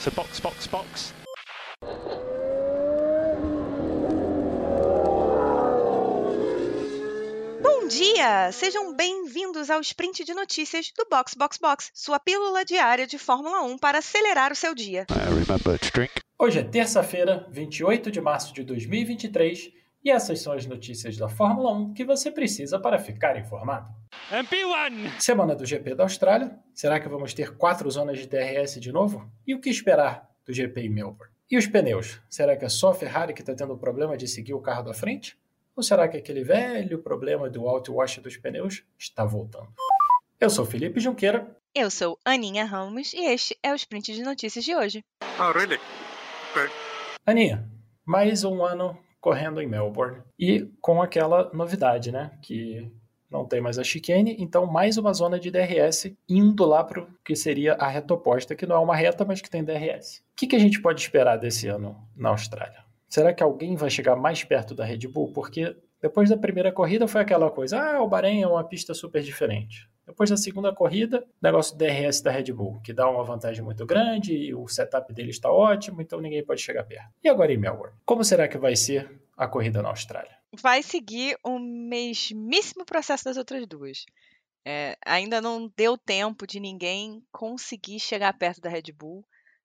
So box, box, box. Bom dia! Sejam bem-vindos ao sprint de notícias do Box Box Box, sua pílula diária de Fórmula 1 para acelerar o seu dia. Hoje é terça-feira, 28 de março de 2023, e essas são as notícias da Fórmula 1 que você precisa para ficar informado. MP1! Semana do GP da Austrália. Será que vamos ter quatro zonas de DRS de novo? E o que esperar do GP em Melbourne? E os pneus? Será que é só a Ferrari que está tendo o problema de seguir o carro da frente? Ou será que aquele velho problema do outwash dos pneus está voltando? Eu sou Felipe Junqueira. Eu sou Aninha Ramos e este é o sprint de notícias de hoje. Oh, really? Great. Aninha, mais um ano correndo em Melbourne. E com aquela novidade, né? Que não tem mais a chicane, então mais uma zona de DRS indo lá para o que seria a reta oposta, que não é uma reta, mas que tem DRS. O que, que a gente pode esperar desse ano na Austrália? Será que alguém vai chegar mais perto da Red Bull? Porque depois da primeira corrida foi aquela coisa: ah, o Bahrein é uma pista super diferente. Depois da segunda corrida, negócio do DRS da Red Bull, que dá uma vantagem muito grande e o setup dele está ótimo, então ninguém pode chegar perto. E agora em Melbourne? Como será que vai ser a corrida na Austrália? Vai seguir o mesmíssimo processo das outras duas. É, ainda não deu tempo de ninguém conseguir chegar perto da Red Bull.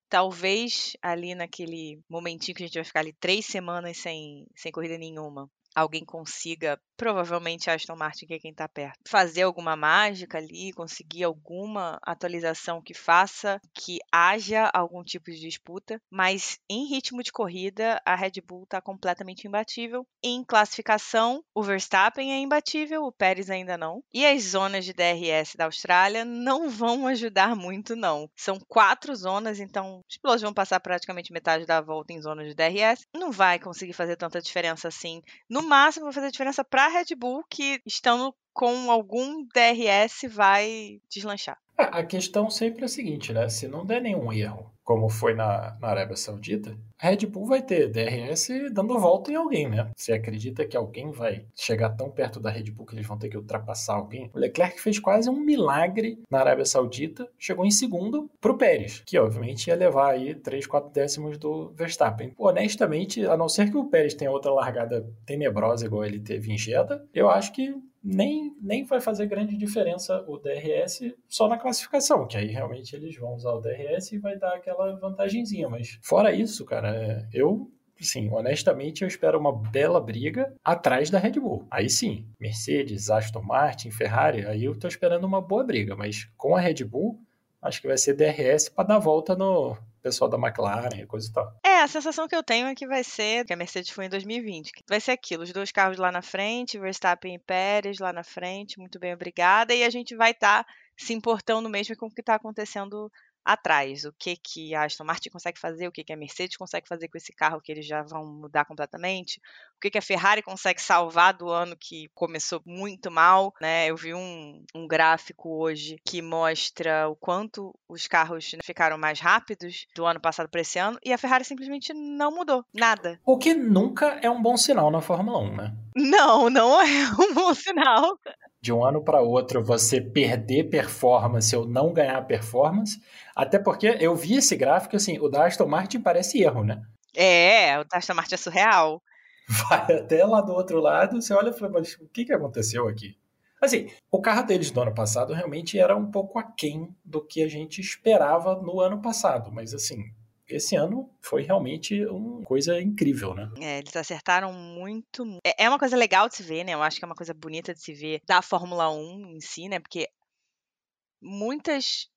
Talvez ali naquele momentinho que a gente vai ficar ali três semanas sem, sem corrida nenhuma, alguém consiga, provavelmente Aston Martin, que é quem está perto, fazer alguma mágica ali, conseguir alguma atualização que faça que haja algum tipo de disputa, mas em ritmo de corrida, a Red Bull está completamente imbatível. Em classificação, o Verstappen é imbatível, o Pérez ainda não. E as zonas de DRS da Austrália não vão ajudar muito, não. São quatro zonas, então os pilotos vão passar praticamente metade da volta em zonas de DRS. Não vai conseguir fazer tanta diferença assim no máximo, vai fazer diferença para Red Bull, que estando com algum DRS vai deslanchar. A questão sempre é a seguinte, né? Se não der nenhum erro, como foi na, na Arábia Saudita, a Red Bull vai ter DRS dando volta em alguém, né? Você acredita que alguém vai chegar tão perto da Red Bull que eles vão ter que ultrapassar alguém? O Leclerc fez quase um milagre na Arábia Saudita, chegou em segundo pro Pérez, que obviamente ia levar aí 3, 4 décimos do Verstappen. Honestamente, a não ser que o Pérez tenha outra largada tenebrosa igual ele teve em Jeddah, eu acho que nem, nem vai fazer grande diferença o DRS só na classificação, que aí realmente eles vão usar o DRS e vai dar aquela vantagenzinha. Mas fora isso, cara, eu sim, honestamente, eu espero uma bela briga atrás da Red Bull. Aí sim, Mercedes, Aston Martin, Ferrari, aí eu tô esperando uma boa briga, mas com a Red Bull, acho que vai ser DRS para dar volta no pessoal da McLaren e coisa e tal. É, a sensação que eu tenho é que vai ser, que a Mercedes foi em 2020, que vai ser aquilo, os dois carros lá na frente, Verstappen e Pérez lá na frente, muito bem, obrigada, e a gente vai estar tá se importando mesmo com o que está acontecendo atrás. O que, que a Aston Martin consegue fazer, o que, que a Mercedes consegue fazer com esse carro que eles já vão mudar completamente, o que, que a Ferrari consegue salvar do ano que começou muito mal. Né? Eu vi um, um gráfico hoje que mostra o quanto os carros ficaram mais rápidos do ano passado para esse ano e a Ferrari simplesmente não mudou nada. O que nunca é um bom sinal na Fórmula 1, né? Não, não é um bom sinal de um ano para outro você perder performance ou não ganhar performance. Até porque eu vi esse gráfico, assim, o da Aston Martin parece erro, né? É, o da Aston Martin é surreal. Vai até lá do outro lado, você olha e fala, mas o que, que aconteceu aqui? Assim, o carro deles do ano passado realmente era um pouco aquém do que a gente esperava no ano passado, mas assim, esse ano foi realmente uma coisa incrível, né? É, eles acertaram muito. É, é uma coisa legal de se ver, né? Eu acho que é uma coisa bonita de se ver da Fórmula 1 em si, né? Porque muitas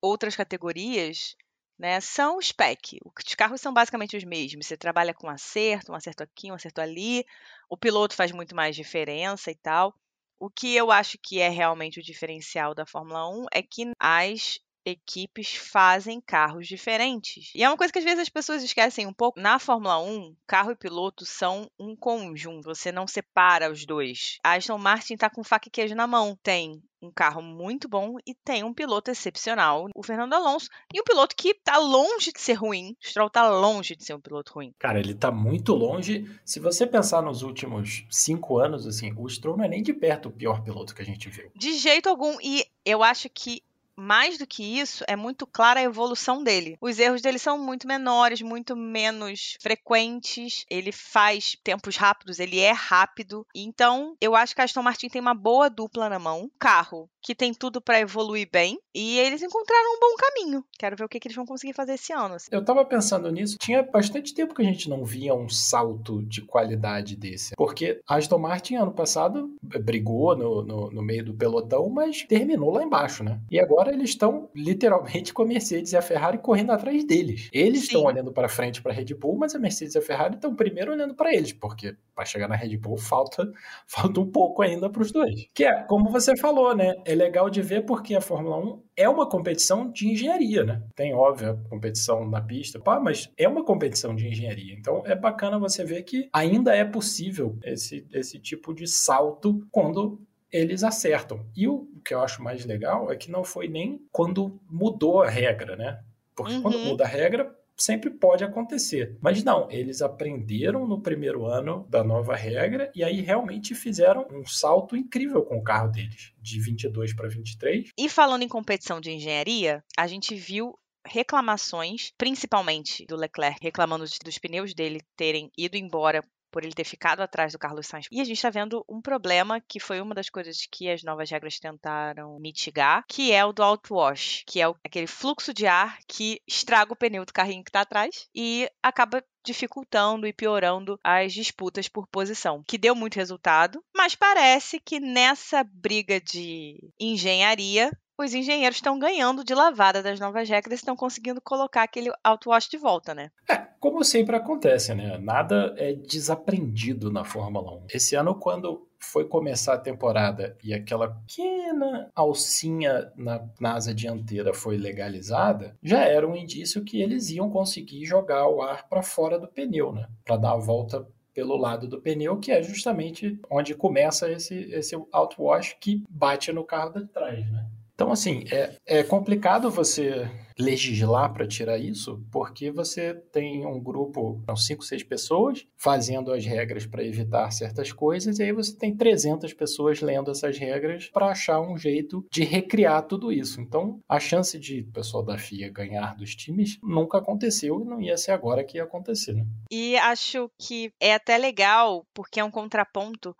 outras categorias né, são spec. Os carros são basicamente os mesmos. Você trabalha com acerto, um acerto aqui, um acerto ali. O piloto faz muito mais diferença e tal. O que eu acho que é realmente o diferencial da Fórmula 1 é que as equipes fazem carros diferentes. E é uma coisa que às vezes as pessoas esquecem um pouco. Na Fórmula 1, carro e piloto são um conjunto, você não separa os dois. A Aston Martin está com faca e queijo na mão. Tem um carro muito bom e tem um piloto excepcional, o Fernando Alonso, e um piloto que tá longe de ser ruim. O Stroll tá longe de ser um piloto ruim. Cara, ele tá muito longe. Se você pensar nos últimos cinco anos, assim, o Stroll não é nem de perto o pior piloto que a gente viu. De jeito algum. E eu acho que mais do que isso, é muito clara a evolução dele. Os erros dele são muito menores, muito menos frequentes. Ele faz tempos rápidos, ele é rápido. Então, eu acho que a Aston Martin tem uma boa dupla na mão. Carro que tem tudo para evoluir bem. E eles encontraram um bom caminho. Quero ver o que, que eles vão conseguir fazer esse ano. assim. Eu tava pensando nisso. Tinha bastante tempo que a gente não via um salto de qualidade desse. Porque a Aston Martin, ano passado, brigou no, no, no meio do pelotão, mas terminou lá embaixo, né? E agora eles estão literalmente com a Mercedes e a Ferrari correndo atrás deles. Eles estão olhando para frente para a Red Bull, mas a Mercedes e a Ferrari estão primeiro olhando para eles, porque para chegar na Red Bull falta, falta um pouco ainda para os dois. Que é, como você falou, né? É legal de ver porque a Fórmula 1 é uma competição de engenharia, né? Tem, óbvio, a competição na pista, pá, mas é uma competição de engenharia. Então é bacana você ver que ainda é possível esse, esse tipo de salto quando eles acertam. E o que eu acho mais legal é que não foi nem quando mudou a regra, né? Porque quando Uhum. muda a regra, sempre pode acontecer. Mas não, eles aprenderam no primeiro ano da nova regra e aí realmente fizeram um salto incrível com o carro deles, de 22 para 23. E falando em competição de engenharia, a gente viu reclamações, principalmente do Leclerc, reclamando dos pneus dele terem ido embora por ele ter ficado atrás do Carlos Sainz. E a gente está vendo um problema que foi uma das coisas que as novas regras tentaram mitigar, que é o do outwash, que é aquele fluxo de ar que estraga o pneu do carrinho que está atrás e acaba dificultando e piorando as disputas por posição, que deu muito resultado, mas parece que nessa briga de engenharia os engenheiros estão ganhando de lavada das novas regras e estão conseguindo colocar aquele outwash de volta, né? É, como sempre acontece, né? Nada é desaprendido na Fórmula 1. Esse ano, quando foi começar a temporada e aquela pequena alcinha na, na asa dianteira foi legalizada, já era um indício que eles iam conseguir jogar o ar para fora do pneu, né? Para dar a volta pelo lado do pneu, que é justamente onde começa esse, esse outwash que bate no carro de trás, né? Então, assim, é, é complicado você legislar para tirar isso, porque você tem um grupo, são cinco, seis pessoas, fazendo as regras para evitar certas coisas, e aí você tem 300 pessoas lendo essas regras para achar um jeito de recriar tudo isso. Então, a chance de o pessoal da FIA ganhar dos times nunca aconteceu e não ia ser agora que ia acontecer, né? E acho que é até legal, porque é um contraponto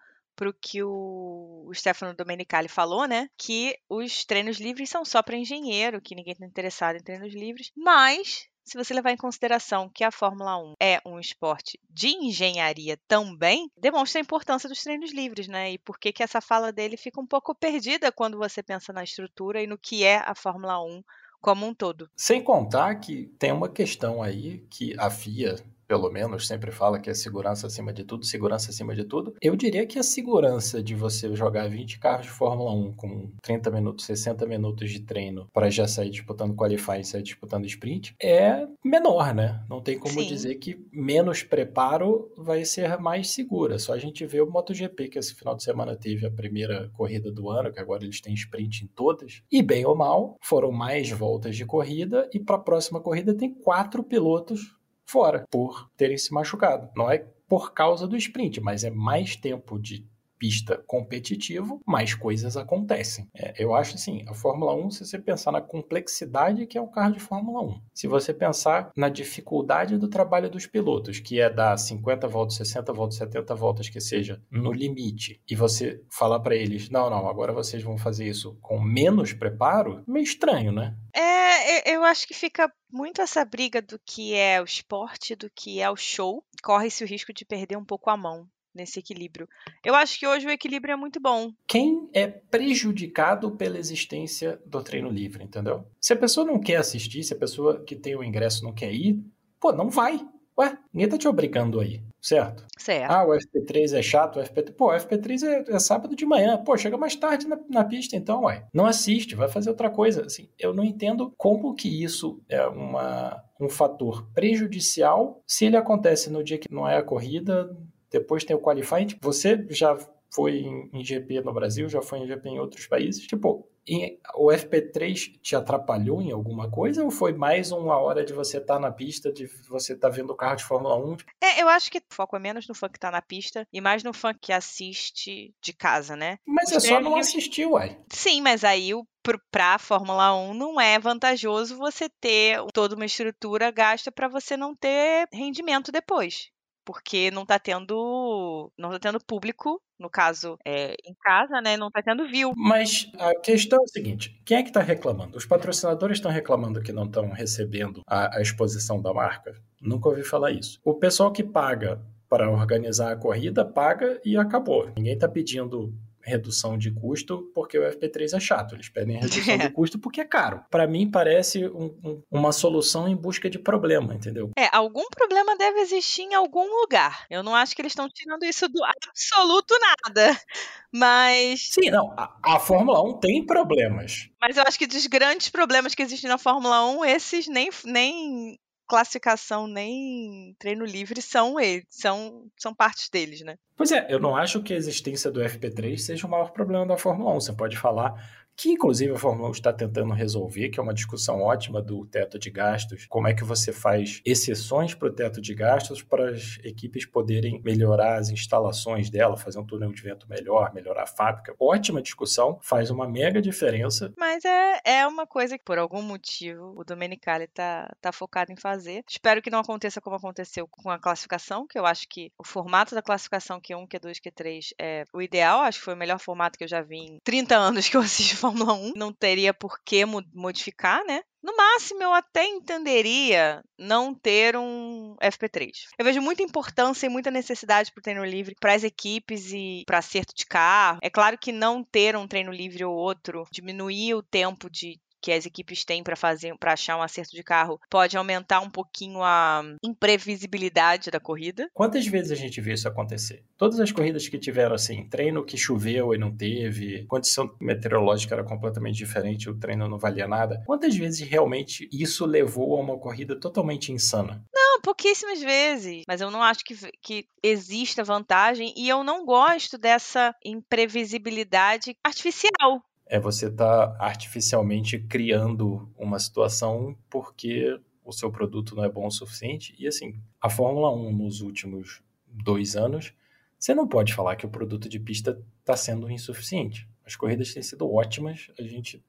que o, o Stefano Domenicali falou, né? Que os treinos livres são só para engenheiro, que ninguém está interessado em treinos livres. Mas, se você levar em consideração que a Fórmula 1 é um esporte de engenharia também, demonstra a importância dos treinos livres, né? E por que que essa fala dele fica um pouco perdida quando você pensa na estrutura e no que é a Fórmula 1 como um todo. Sem contar que tem uma questão aí que a FIA, pelo menos, sempre fala que é segurança acima de tudo, segurança acima de tudo. Eu diria que a segurança de você jogar 20 carros de Fórmula 1 com 30 minutos, 60 minutos de treino para já sair disputando qualifying e sair disputando sprint é menor, né? Não tem como Sim. dizer que menos preparo vai ser mais segura. Só a gente vê o MotoGP que esse final de semana teve a primeira corrida do ano, que agora eles têm sprint em todas. E bem ou mal, foram mais voltas de corrida e para a próxima corrida tem quatro pilotos fora por terem se machucado. Não é por causa do sprint, mas é mais tempo de pista competitivo, mais coisas acontecem. É, eu acho assim, a Fórmula 1, se você pensar na complexidade que é um carro de Fórmula 1, se você pensar na dificuldade do trabalho dos pilotos, que é dar 50 voltas, 60 voltas, 70 voltas, que seja no limite, e você falar para eles, não, não, agora vocês vão fazer isso com menos preparo, meio estranho, né? É, eu acho que fica muito essa briga do que é o esporte, do que é o show. Corre-se o risco de perder um pouco a mão nesse equilíbrio. Eu acho que hoje o equilíbrio é muito bom. quem é prejudicado pela existência do treino livre, entendeu? Se a pessoa não quer assistir, se a pessoa que tem o ingresso não quer ir, pô, não vai. Ué, ninguém tá te obrigando aí, certo? Certo. Ah, o FP3 é chato, o FP3... Pô, o FP3 é, é sábado de manhã. Pô, chega mais tarde na, na pista então, ué. Não assiste, vai fazer outra coisa. Assim, eu não entendo como que isso é uma, um fator prejudicial se ele acontece no dia que não é a corrida, depois tem o qualifying. Tipo, Você já foi em, em GP no Brasil, já foi em GP em outros países. Tipo, em- o FP3 te atrapalhou em alguma coisa ou foi mais uma hora de você estar na pista, de você estar vendo o carro de Fórmula 1? É, eu acho que o foco é menos no fã que tá na pista e mais no fã que assiste de casa, né? Mas Os é só não assistir, uai. Sim, mas aí o para a Fórmula 1 não é vantajoso você ter toda uma estrutura gasta para você não ter rendimento depois. Porque não está tendo. não tá tendo público, no caso, é, em casa, né? Não está tendo view. Mas a questão é a seguinte: quem é que está reclamando? Os patrocinadores estão reclamando que não estão recebendo a, a exposição da marca? Nunca ouvi falar isso. O pessoal que paga para organizar a corrida paga e acabou. Ninguém está pedindo redução de custo porque o FP3 é chato. Eles pedem redução de custo porque é caro. Para mim, parece um, um, uma solução em busca de problema, entendeu? É, algum problema deve existir em algum lugar. Eu não acho que eles estão tirando isso do absoluto nada. Mas. Sim, não. A, a, Fórmula 1 tem problemas. Mas eu acho que dos grandes problemas que existem na Fórmula 1, esses nem, nem classificação nem treino livre são eles, são, são partes deles, né? Pois é, eu não acho que a existência do FP3 seja o maior problema da Fórmula 1. Você pode falar que inclusive a Fórmula 1 está tentando resolver, que é uma discussão ótima do teto de gastos. Como é que você faz exceções para o teto de gastos para as equipes poderem melhorar as instalações dela, fazer um túnel de vento melhor, melhorar a fábrica? Ótima discussão, faz uma mega diferença. Mas é, é uma coisa que, por algum motivo, o Domenicali está tá focado em fazer. Espero que não aconteça como aconteceu com a classificação, que eu acho que o formato da classificação Q1, Q2, Q3 é o ideal. Acho que foi o melhor formato que eu já vi em 30 anos que eu assisto Fórmula 1, não teria por que modificar, né? No máximo, eu até entenderia não ter um FP3. Eu vejo muita importância e muita necessidade para o treino livre para as equipes e para acerto de carro. É claro que não ter um treino livre ou outro, diminuir o tempo de que as equipes têm para fazer para achar um acerto de carro pode aumentar um pouquinho a imprevisibilidade da corrida. Quantas vezes a gente vê isso acontecer? Todas as corridas que tiveram assim, treino que choveu e não teve, condição meteorológica era completamente diferente, o treino não valia nada. Quantas vezes realmente isso levou a uma corrida totalmente insana? Não, pouquíssimas vezes. Mas eu não acho que, que exista vantagem e eu não gosto dessa imprevisibilidade artificial é você estar tá artificialmente criando uma situação porque o seu produto não é bom o suficiente. E assim, a Fórmula 1 nos últimos dois anos, você não pode falar que o produto de pista está sendo insuficiente. As corridas têm sido ótimas, a gente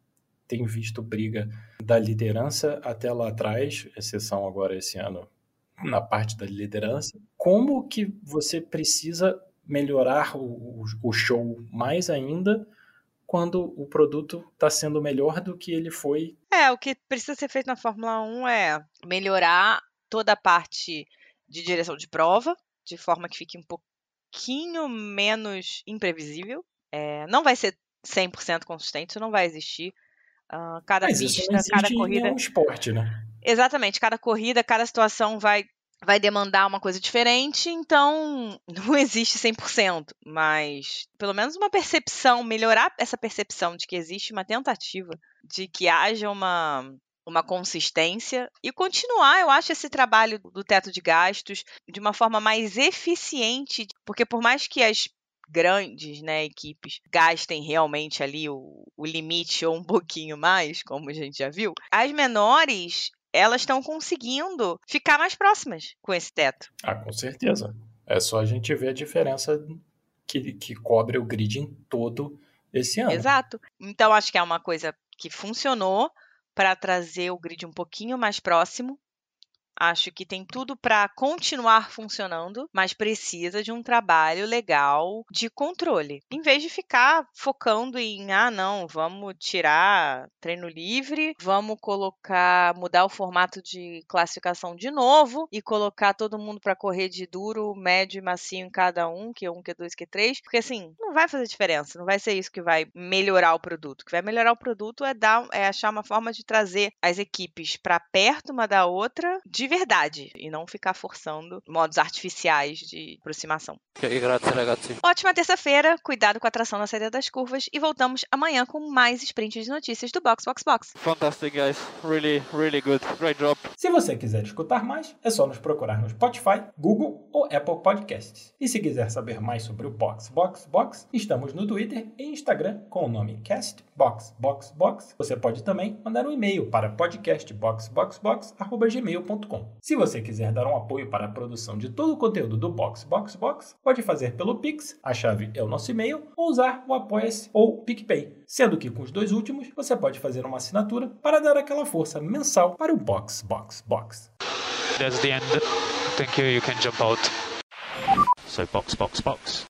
tem visto briga da liderança até lá atrás, exceção agora esse ano na parte da liderança. Como que você precisa melhorar o, o show mais ainda quando o produto está sendo melhor do que ele foi. É, o que precisa ser feito na Fórmula 1 é melhorar toda a parte de direção de prova, de forma que fique um pouquinho menos imprevisível. É, não vai ser 100% consistente, isso não vai existir. Uh, cada Mas pista, isso não cada corrida. É um esporte, né? Exatamente, cada corrida, cada situação vai vai demandar uma coisa diferente, então não existe 100%, mas pelo menos uma percepção, melhorar essa percepção de que existe uma tentativa de que haja uma uma consistência e continuar, eu acho, esse trabalho do teto de gastos de uma forma mais eficiente, porque por mais que as grandes né, equipes gastem realmente ali o, o limite ou um pouquinho mais, como a gente já viu, as menores elas estão conseguindo ficar mais próximas com esse teto. Ah, com certeza. É só a gente ver a diferença que, que cobre o grid em todo esse ano. Exato. Então, acho que é uma coisa que funcionou para trazer o grid um pouquinho mais próximo Acho que tem tudo para continuar funcionando, mas precisa de um trabalho legal de controle. Em vez de ficar focando em, ah, não, vamos tirar treino livre, vamos colocar, mudar o formato de classificação de novo e colocar todo mundo para correr de duro, médio e macio em cada um, Q1, Q2, Q3, porque assim, não vai fazer diferença, não vai ser isso que vai melhorar o produto. O que vai melhorar o produto é dar, é achar uma forma de trazer as equipes para perto uma da outra de verdade e não ficar forçando modos artificiais de aproximação. Ótima terça-feira, cuidado com a tração na saída das curvas e voltamos amanhã com mais sprints de notícias do Box Box Box. Fantastic, guys. Really, really good. Great job. Se você quiser escutar mais, é só nos procurar no Spotify, Google ou Apple Podcasts. E se quiser saber mais sobre o Box Box Box, estamos no Twitter e Instagram com o nome Cast Box Box Box. Você pode também mandar um e-mail para podcastboxboxbox@gmail.com boxbox.com. Se você quiser dar um apoio para a produção de todo o conteúdo do Box Box Box, pode fazer pelo Pix, a chave é o nosso e-mail, ou usar o Apoia-se ou o PicPay. Sendo que com os dois últimos, você pode fazer uma assinatura para dar aquela força mensal para o Box Box Box. That's the end. Thank you. You can jump out. So box, box, box.